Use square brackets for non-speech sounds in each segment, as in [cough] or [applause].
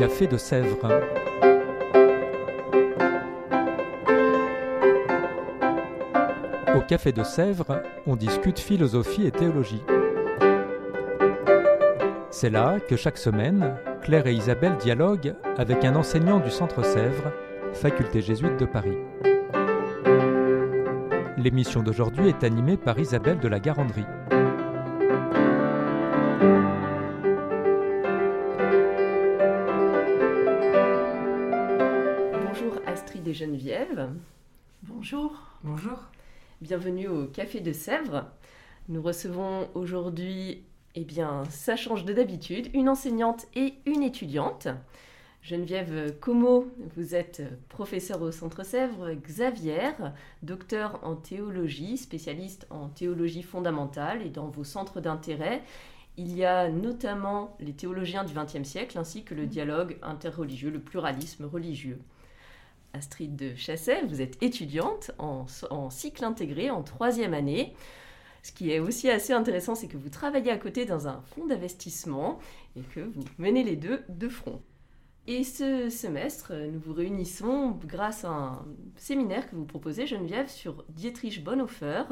Café de Sèvres. Au Café de Sèvres, on discute philosophie et théologie. C'est là que chaque semaine, Claire et Isabelle dialoguent avec un enseignant du Centre Sèvres, faculté jésuite de Paris. L'émission d'aujourd'hui est animée par Isabelle de la Garandrie. Et Geneviève. Bonjour. Bonjour. Bienvenue au Café de Sèvres. Nous recevons aujourd'hui, eh bien, ça change de d'habitude, une enseignante et une étudiante. Geneviève Como, vous êtes professeure au Centre Sèvres, Xavier, docteur en théologie, spécialiste en théologie fondamentale et dans vos centres d'intérêt. Il y a notamment les théologiens du XXe siècle ainsi que le dialogue interreligieux, le pluralisme religieux. Astrid de Chasset, vous êtes étudiante en, en cycle intégré en troisième année. Ce qui est aussi assez intéressant, c'est que vous travaillez à côté dans un fonds d'investissement et que vous menez les deux de front. Et ce semestre, nous vous réunissons grâce à un séminaire que vous proposez, Geneviève, sur Dietrich Bonhoeffer,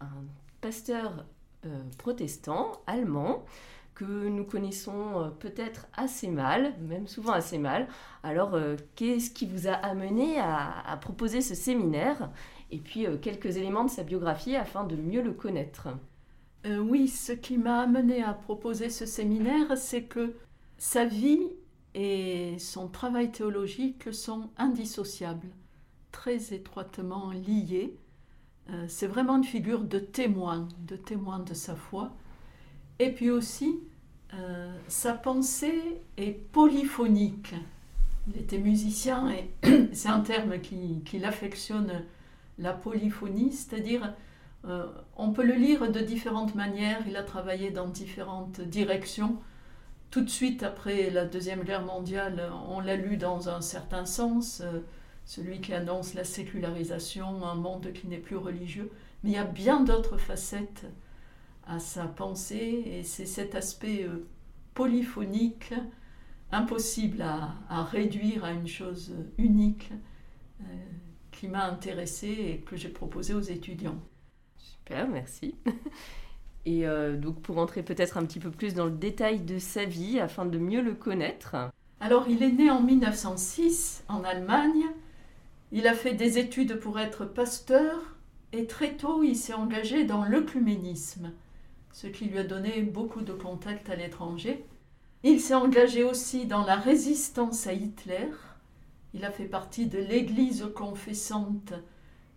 un pasteur euh, protestant allemand que nous connaissons euh, peut-être assez mal, même souvent assez mal. Alors, euh, qu'est-ce qui vous a amené à, proposer ce séminaire Et puis, euh, quelques éléments de sa biographie afin de mieux le connaître? Oui, ce qui m'a amené à proposer ce séminaire, c'est que sa vie et son travail théologique sont indissociables, très étroitement liés. C'est vraiment une figure de témoin, de témoin de sa foi. Et puis aussi, euh, sa pensée est polyphonique. Il était musicien et [clears throat] c'est un terme qui, qui affectionne la polyphonie, c'est-à-dire euh, on peut le lire de différentes manières. Il a travaillé dans différentes directions. Tout de suite après la Deuxième Guerre mondiale, on l'a lu dans un certain sens, euh, celui qui annonce la sécularisation, un monde qui n'est plus religieux. Mais il y a bien d'autres facettes à sa pensée et c'est cet aspect euh, polyphonique, impossible à, à, réduire à une chose unique, euh, qui m'a intéressée et que j'ai proposé aux étudiants. Super, merci. [laughs] Et euh, donc pour entrer peut-être un petit peu plus dans le détail de sa vie afin de mieux le connaître. Alors il est né en 1906 en Allemagne. Il a fait des études pour être pasteur et très tôt il s'est engagé dans l'œcuménisme, ce qui lui a donné beaucoup de contacts à l'étranger. Il s'est engagé aussi dans la résistance à Hitler. Il a fait partie de l'église confessante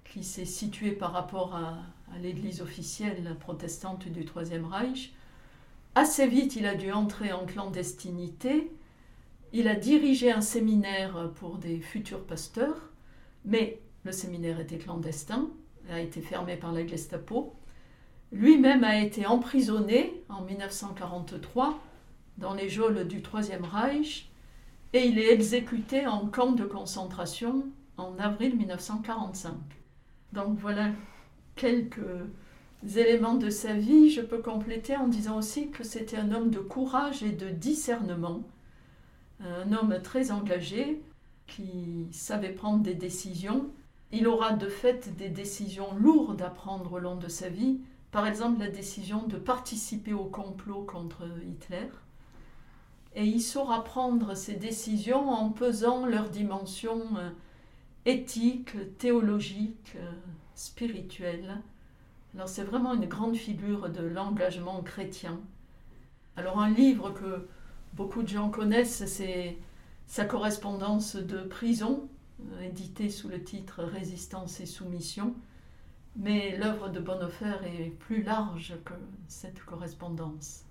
qui s'est située par rapport à, l'église officielle protestante du Troisième Reich. Assez vite, il a dû entrer en clandestinité. Il a dirigé un séminaire pour des futurs pasteurs, mais le séminaire était clandestin, a été fermé par la Gestapo. Lui-même a été emprisonné en 1943 dans les geôles du Troisième Reich et il est exécuté en camp de concentration en avril 1945. Donc voilà quelques éléments de sa vie. Je peux compléter en disant aussi que c'était un homme de courage et de discernement, un homme très engagé qui savait prendre des décisions. Il aura de fait des décisions lourdes à prendre au long de sa vie, par exemple la décision de participer au complot contre Hitler. Et il saura prendre ces décisions en pesant leurs dimensions éthiques, théologiques, spirituelle. Alors c'est vraiment une grande figure de l'engagement chrétien. Alors un livre que beaucoup de gens connaissent, c'est sa correspondance de prison, édité sous le titre Résistance et soumission. Mais l'œuvre de Bonhoeffer est plus large que cette correspondance.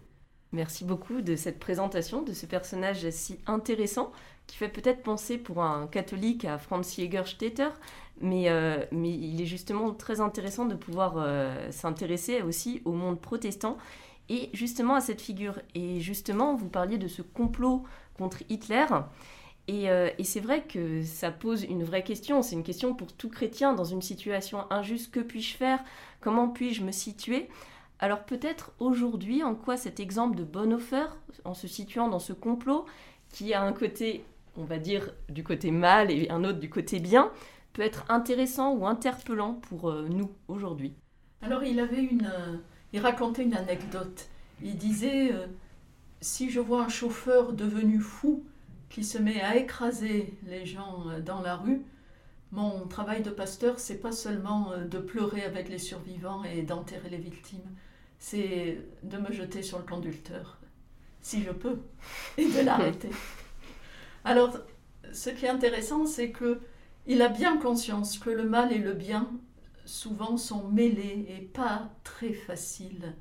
Merci beaucoup de cette présentation de ce personnage si intéressant qui fait peut-être penser pour un catholique à Franz Jägerstätter, mais, euh, mais il est justement très intéressant de pouvoir euh, s'intéresser aussi au monde protestant et justement à cette figure. Et justement, vous parliez de ce complot contre Hitler. Et, euh, et c'est vrai que ça pose une vraie question. C'est une question pour tout chrétien dans une situation injuste. Que puis-je faire? Comment puis-je me situer? Alors peut-être aujourd'hui, en quoi cet exemple de Bonhoeffer, en se situant dans ce complot, qui a un côté, on va dire, du côté mal et un autre du côté bien, peut être intéressant ou interpellant pour euh, nous aujourd'hui? Alors il avait une, euh, il racontait une anecdote. Il disait si je vois un chauffeur devenu fou qui se met à écraser les gens dans la rue, mon travail de pasteur, c'est pas seulement de pleurer avec les survivants et d'enterrer les victimes, c'est de me jeter sur le conducteur, si je peux, et de l'arrêter. [laughs] Alors, ce qui est intéressant, c'est que il a bien conscience que le mal et le bien souvent sont mêlés et pas très faciles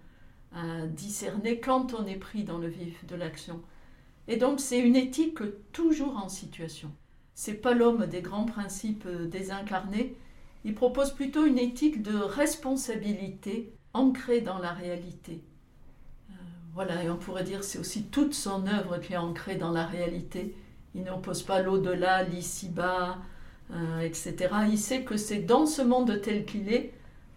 à discerner quand on est pris dans le vif de l'action. Et donc c'est une éthique toujours en situation. C'est pas l'homme des grands principes désincarnés, il propose plutôt une éthique de responsabilité ancrée dans la réalité. Euh, voilà, et on pourrait dire c'est aussi toute son œuvre qui est ancrée dans la réalité. Il n'oppose pas l'au-delà, l'ici-bas, euh, etc. Il sait que c'est dans ce monde tel qu'il est,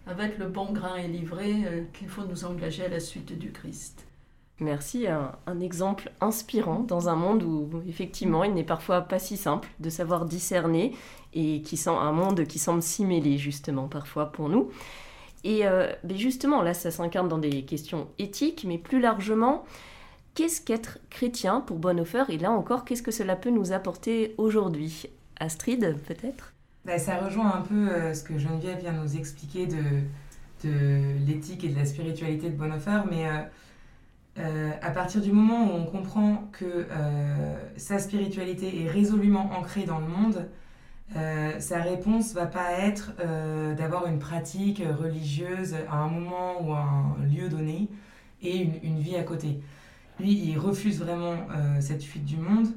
avec le bon grain et livré, euh, qu'il faut nous engager à la suite du Christ. Merci, un, exemple inspirant dans un monde où effectivement il n'est parfois pas si simple de savoir discerner et qui sent un monde qui semble s'y mêler justement parfois pour nous. Et euh, justement là ça s'incarne dans des questions éthiques, mais plus largement, qu'est-ce qu'être chrétien pour Bonhoeffer? Et là encore, qu'est-ce que cela peut nous apporter aujourd'hui? Astrid, peut-être? Bah, Ça rejoint un peu euh, ce que Geneviève vient nous expliquer de, de l'éthique et de la spiritualité de Bonhoeffer, mais euh, euh, à partir du moment où on comprend que sa spiritualité est résolument ancrée dans le monde, sa réponse va pas être d'avoir une pratique religieuse à un moment ou à un lieu donné et une, vie à côté. Lui, il refuse vraiment cette fuite du monde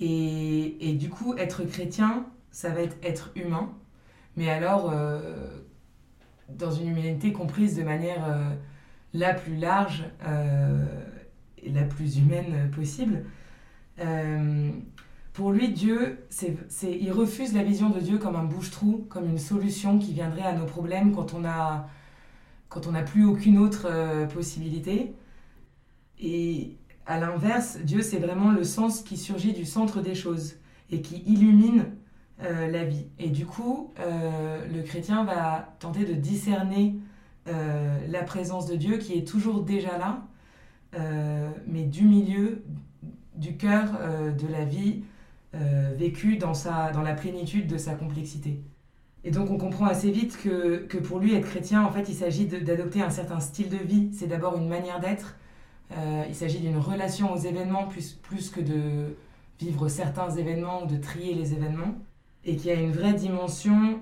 et, du coup, être chrétien, ça va être être humain, mais alors euh, dans une humanité comprise de manière euh, la plus large euh, et la plus humaine possible. pour lui, Dieu, c'est, il refuse la vision de Dieu comme un bouche-trou, comme une solution qui viendrait à nos problèmes quand on n'a plus aucune autre possibilité. Et à l'inverse, Dieu, c'est vraiment le sens qui surgit du centre des choses et qui illumine euh, la vie. Et du coup, euh, le chrétien va tenter de discerner euh, la présence de Dieu qui est toujours déjà là, mais du milieu, du cœur de la vie vécue dans, sa, dans la plénitude de sa complexité. Et donc on comprend assez vite que, que pour lui, être chrétien, en fait, il s'agit d'adopter un certain style de vie. C'est d'abord une manière d'être, euh, il s'agit d'une relation aux événements plus, plus que de vivre certains événements ou de trier les événements, et qui a une vraie dimension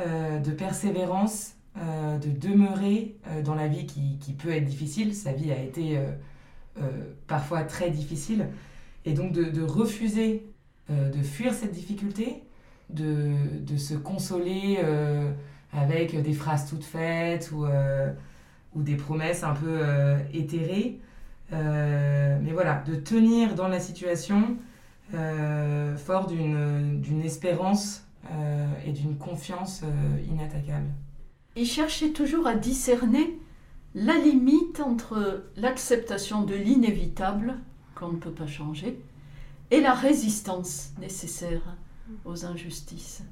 euh, de persévérance, euh, de demeurer dans la vie qui, qui, peut être difficile. Sa vie a été parfois très difficile, et donc de, refuser de fuir cette difficulté, de, de se consoler avec des phrases toutes faites ou, ou des promesses un peu éthérées. Euh, mais voilà, de tenir dans la situation euh, fort d'une espérance euh, et d'une confiance inattaquable. Il cherchait toujours à discerner la limite entre l'acceptation de l'inévitable, qu'on ne peut pas changer, et la résistance nécessaire aux injustices.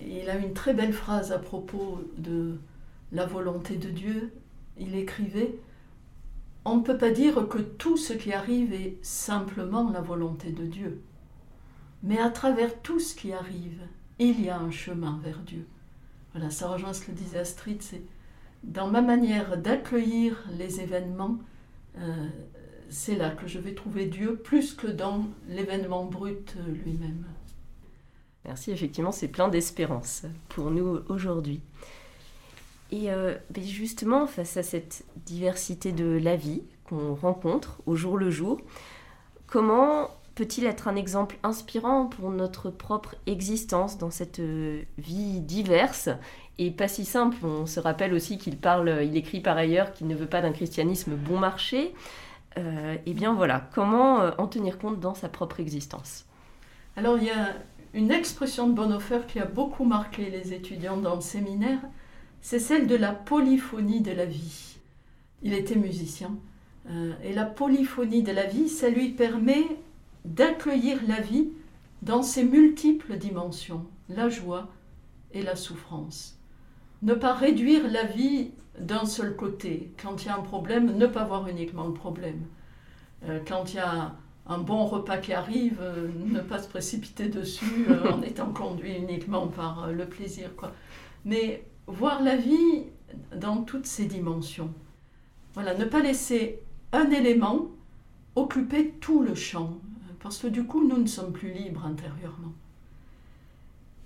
il a une très belle phrase à propos de la volonté de Dieu. Il écrivait on ne peut pas dire que tout ce qui arrive est simplement la volonté de Dieu. Mais à travers tout ce qui arrive, il y a un chemin vers Dieu. Voilà, ça rejoint ce que disait Astrid, c'est dans ma manière d'accueillir les événements, euh, c'est là que je vais trouver Dieu plus que dans l'événement brut lui-même. Merci, effectivement, c'est plein d'espérance pour nous aujourd'hui. Et euh, ben justement, face à cette diversité de la vie qu'on rencontre au jour le jour, comment peut-il être un exemple inspirant pour notre propre existence dans cette euh, vie diverse et pas si simple? On se rappelle aussi qu'il parle, il écrit par ailleurs qu'il ne veut pas d'un christianisme bon marché. Eh bien voilà, comment euh, en tenir compte dans sa propre existence? Alors il y a une expression de Bonhoeffer qui a beaucoup marqué les étudiants dans le séminaire, c'est celle de la polyphonie de la vie. Il était musicien. Euh, et la polyphonie de la vie, ça lui permet d'accueillir la vie dans ses multiples dimensions, la joie et la souffrance. Ne pas réduire la vie d'un seul côté. Quand il y a un problème, ne pas voir uniquement le problème. Euh, quand il y a un bon repas qui arrive, euh, ne pas se précipiter dessus euh, en [laughs] étant conduit uniquement par le plaisir. Quoi. Mais voir la vie dans toutes ses dimensions. Voilà, ne pas laisser un élément occuper tout le champ, parce que du coup, nous ne sommes plus libres intérieurement.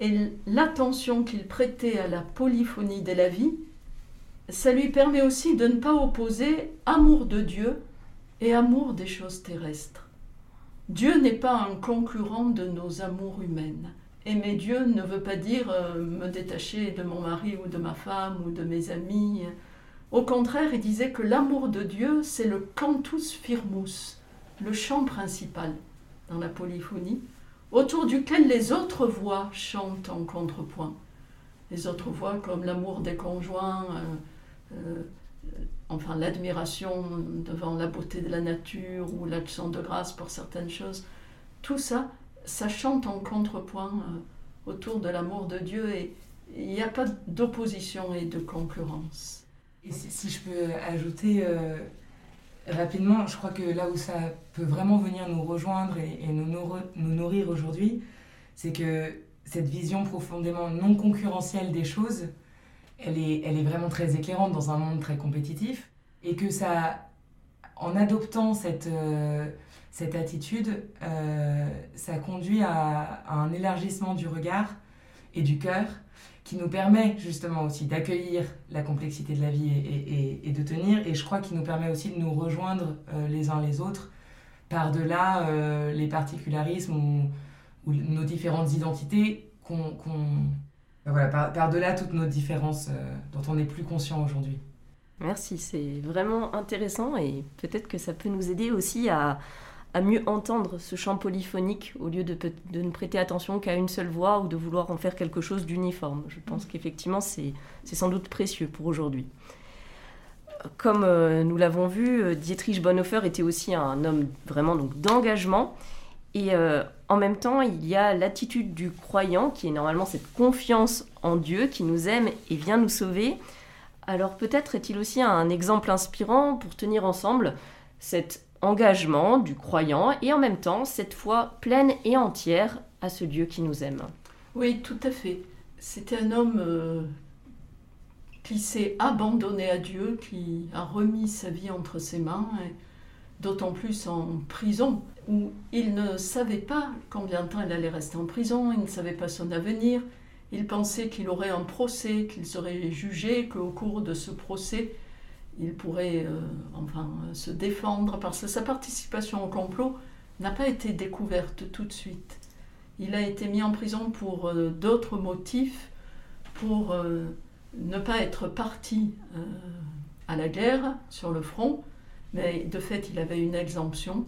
Et l'attention qu'il prêtait à la polyphonie de la vie, ça lui permet aussi de ne pas opposer amour de Dieu et amour des choses terrestres. Dieu n'est pas un concurrent de nos amours humaines. Aimer Dieu ne veut pas dire euh, me détacher de mon mari ou de ma femme ou de mes amis. Au contraire, il disait que l'amour de Dieu, c'est le cantus firmus, le chant principal dans la polyphonie, autour duquel les autres voix chantent en contrepoint. Les autres voix comme l'amour des conjoints, euh, euh, enfin l'admiration devant la beauté de la nature ou l'action de grâce pour certaines choses. Tout ça, ça chante en contrepoint euh, autour de l'amour de Dieu et il n'y a pas d'opposition et de concurrence. Et si, je peux ajouter rapidement, je crois que là où ça peut vraiment venir nous rejoindre et, nous, nous, nourrir aujourd'hui, c'est que cette vision profondément non concurrentielle des choses, elle est, elle est vraiment très éclairante dans un monde très compétitif. Et que ça, en adoptant cette, euh, cette attitude, euh, ça conduit à, à, un élargissement du regard et du cœur qui nous permet justement aussi d'accueillir la complexité de la vie et, de tenir. Et je crois qu'il nous permet aussi de nous rejoindre euh, les uns les autres par-delà euh, les particularismes ou, ou, nos différentes identités, qu'on, ben voilà, par-delà toutes nos différences euh, dont on n'est plus conscient aujourd'hui. Merci, c'est vraiment intéressant et peut-être que ça peut nous aider aussi à, à mieux entendre ce chant polyphonique au lieu de, de ne prêter attention qu'à une seule voix ou de vouloir en faire quelque chose d'uniforme. Je pense qu'effectivement, c'est sans doute précieux pour aujourd'hui. Comme euh, nous l'avons vu, euh, Dietrich Bonhoeffer était aussi un homme vraiment d'engagement. Et euh, en même temps, il y a l'attitude du croyant, qui est normalement cette confiance en Dieu, qui nous aime et vient nous sauver. Alors peut-être est-il aussi un exemple inspirant pour tenir ensemble cette engagement du croyant et en même temps cette foi pleine et entière à ce Dieu qui nous aime. Oui, tout à fait. C'était un homme euh, qui s'est abandonné à Dieu, qui a remis sa vie entre ses mains, d'autant plus en prison, où il ne savait pas combien de temps il allait rester en prison, il ne savait pas son avenir, il pensait qu'il aurait un procès, qu'il serait jugé, qu'au cours de ce procès, il pourrait euh, enfin, se défendre parce que sa participation au complot n'a pas été découverte tout de suite. Il a été mis en prison pour euh, d'autres motifs, pour euh, ne pas être parti à la guerre sur le front, mais de fait il avait une exemption,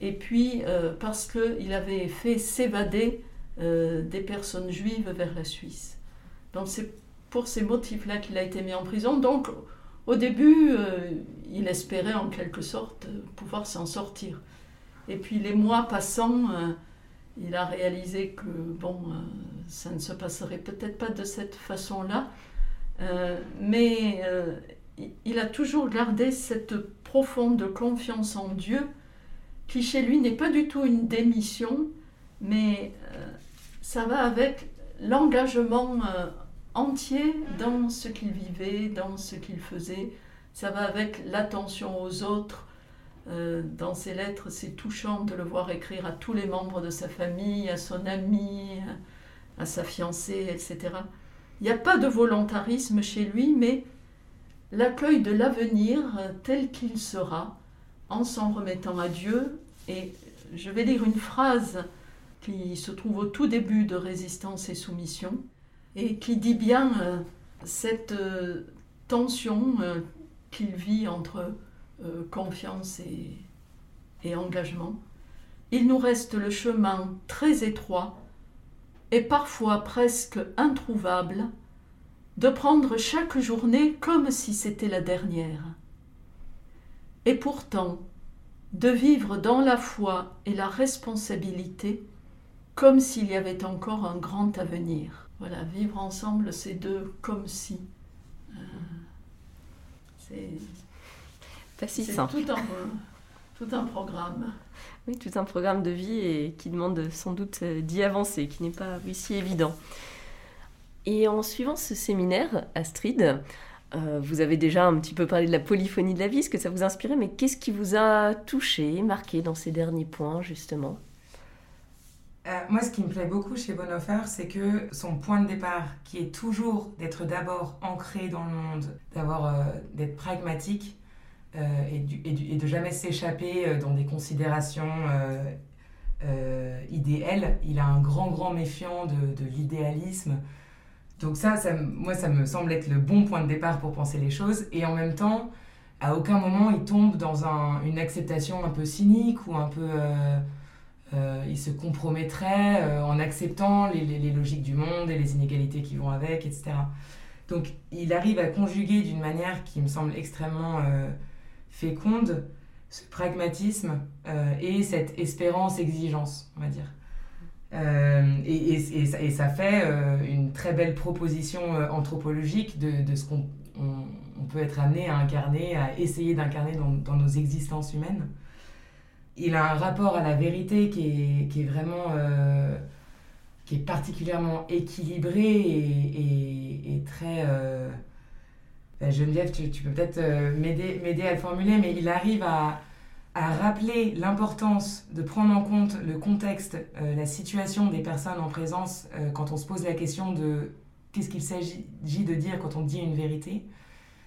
et puis parce qu'il avait fait s'évader des personnes juives vers la Suisse. Donc c'est pour ces motifs-là qu'il a été mis en prison. Donc au début, euh, il espérait en quelque sorte pouvoir s'en sortir. Et puis les mois passant, euh, il a réalisé que bon, euh, ça ne se passerait peut-être pas de cette façon-là, mais il a toujours gardé cette profonde confiance en Dieu, qui chez lui n'est pas du tout une démission, mais ça va avec l'engagement entier dans ce qu'il vivait, dans ce qu'il faisait. Ça va avec l'attention aux autres. Euh, dans ses lettres, c'est touchant de le voir écrire à tous les membres de sa famille, à son ami, à sa fiancée, etc. Il n'y a pas de volontarisme chez lui, mais l'accueil de l'avenir tel qu'il sera, en s'en remettant à Dieu. Et je vais lire une phrase qui se trouve au tout début de Résistance et Soumission et qui dit bien euh, cette euh, tension euh, qu'il vit entre confiance et, et engagement. Il nous reste le chemin très étroit et parfois presque introuvable de prendre chaque journée comme si c'était la dernière. Et pourtant, de vivre dans la foi et la responsabilité comme s'il y avait encore un grand avenir. Voilà, vivre ensemble ces deux comme si. Euh, c'est pas si c'est simple. tout un, tout un programme. Oui, tout un programme de vie et qui demande sans doute euh, d'y avancer, qui n'est pas oui, si évident. Et en suivant ce séminaire, Astrid, euh, vous avez déjà un petit peu parlé de la polyphonie de la vie, ce que ça vous inspirait, mais qu'est-ce qui vous a touché, marqué dans ces derniers points, justement? Euh, moi, ce qui me plaît beaucoup chez Bonhoeffer, c'est que son point de départ, qui est toujours d'être d'abord ancré dans le monde, d'avoir, euh, d'être pragmatique euh, et, du- et de jamais s'échapper euh, dans des considérations idéales. Il a un grand, grand méfiant de, l'idéalisme. Donc ça, moi, ça me semble être le bon point de départ pour penser les choses. Et en même temps, à aucun moment, il tombe dans un- une acceptation un peu cynique ou un peu... euh, euh, il se compromettrait euh, en acceptant les, logiques du monde et les inégalités qui vont avec, etc. Donc il arrive à conjuguer d'une manière qui me semble extrêmement euh, féconde ce pragmatisme euh, et cette espérance-exigence, on va dire. Et, ça, fait une très belle proposition anthropologique de, ce qu'on on- on peut être amené à incarner, à essayer d'incarner dans nos existences humaines il a un rapport à la vérité qui est, qui est vraiment euh, qui est particulièrement équilibré et, très euh, Geneviève tu, tu peux peut-être euh, m'aider à le formuler mais il arrive à, à rappeler l'importance de prendre en compte le contexte euh, la situation des personnes en présence euh, quand on se pose la question de qu'est-ce qu'il s'agit de dire quand on dit une vérité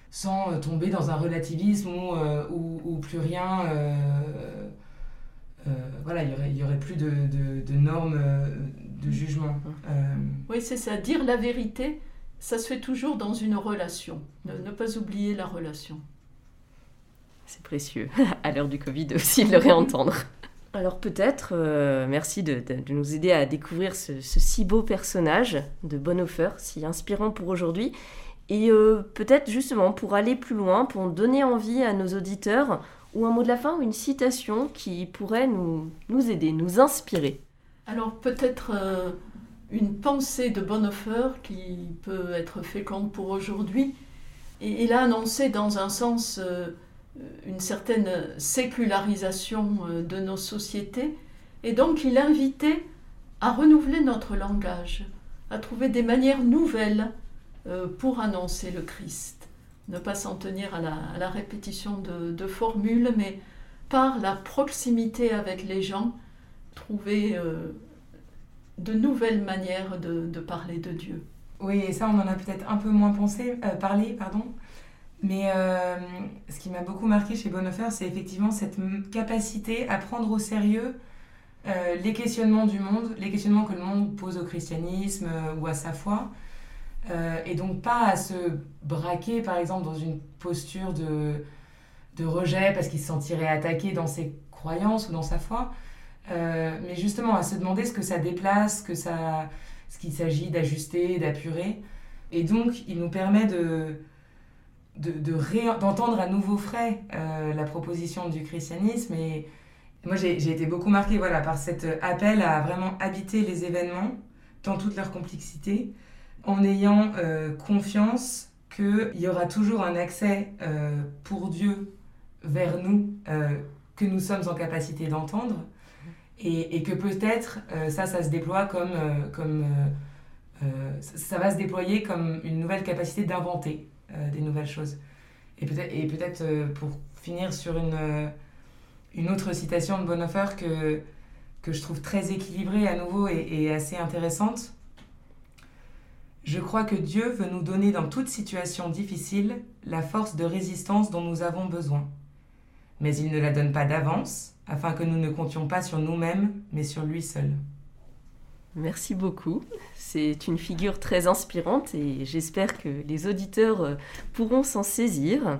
sans euh, tomber dans un relativisme où, euh, plus rien euh, euh, voilà, il y aurait, y aurait plus de, de, de normes euh, de jugement. Euh, Oui, c'est ça. Dire la vérité, ça se fait toujours dans une relation. Ne, ne pas oublier la relation. C'est précieux, [laughs] à l'heure du Covid aussi, de le réentendre. [laughs] Alors peut-être, euh, merci de, de- de nous aider à découvrir ce, ce si beau personnage de Bonhoeffer, si inspirant pour aujourd'hui. Et euh, peut-être justement pour aller plus loin, pour donner envie à nos auditeurs, ou un mot de la fin, ou une citation qui pourrait nous, nous aider, nous inspirer. Alors peut-être euh, une pensée de Bonhoeffer qui peut être féconde pour aujourd'hui. Il a annoncé dans un sens euh, une certaine sécularisation euh, de nos sociétés. Et donc il invitait à renouveler notre langage, à trouver des manières nouvelles euh, pour annoncer le Christ. Ne pas s'en tenir à la, répétition de, formules, mais par la proximité avec les gens, trouver euh, de nouvelles manières de, parler de Dieu. oui, et ça, on en a peut-être un peu moins pensé, euh, parlé, pardon. Mais euh, ce qui m'a beaucoup marqué chez Bonhoeffer, c'est effectivement cette capacité à prendre au sérieux les questionnements du monde, les questionnements que le monde pose au christianisme ou à sa foi, Euh, et donc pas à se braquer, par exemple, dans une posture de, de rejet parce qu'il se sentirait attaqué dans ses croyances ou dans sa foi, Euh, mais justement à se demander ce que ça déplace, que ça, ce qu'il s'agit d'ajuster, d'apurer. Et donc, il nous permet de, de, de d'entendre à nouveau frais euh, la proposition du christianisme. Et moi, j'ai, j'ai été beaucoup marquée voilà, par cet appel à vraiment habiter les événements dans toute leur complexité, en ayant euh, confiance qu'il y aura toujours un accès euh, pour Dieu vers nous euh, que nous sommes en capacité d'entendre. Et, que peut-être ça, ça se déploie comme, comme va se déployer comme une nouvelle capacité d'inventer des nouvelles choses. Et peut-être, et peut-être pour finir sur une, une autre citation de Bonhoeffer que, que je trouve très équilibrée à nouveau et assez intéressante. Je crois que Dieu veut nous donner dans toute situation difficile la force de résistance dont nous avons besoin. Mais il ne la donne pas d'avance, afin que nous ne comptions pas sur nous-mêmes, mais sur lui seul. Merci beaucoup. C'est une figure très inspirante et j'espère que les auditeurs euh, pourront s'en saisir.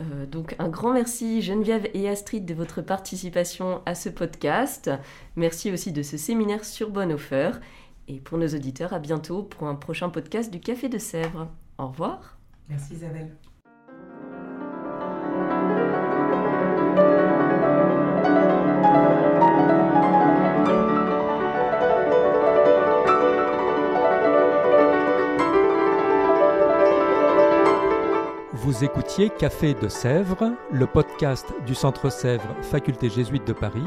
Euh, donc un grand merci Geneviève et Astrid de votre participation à ce podcast. Merci aussi de ce séminaire sur Bonhoeffer. Et pour nos auditeurs, à bientôt pour un prochain podcast du Café de Sèvres. Au revoir. Merci Isabelle. Vous écoutiez Café de Sèvres, le podcast du Centre Sèvres, Faculté jésuite de Paris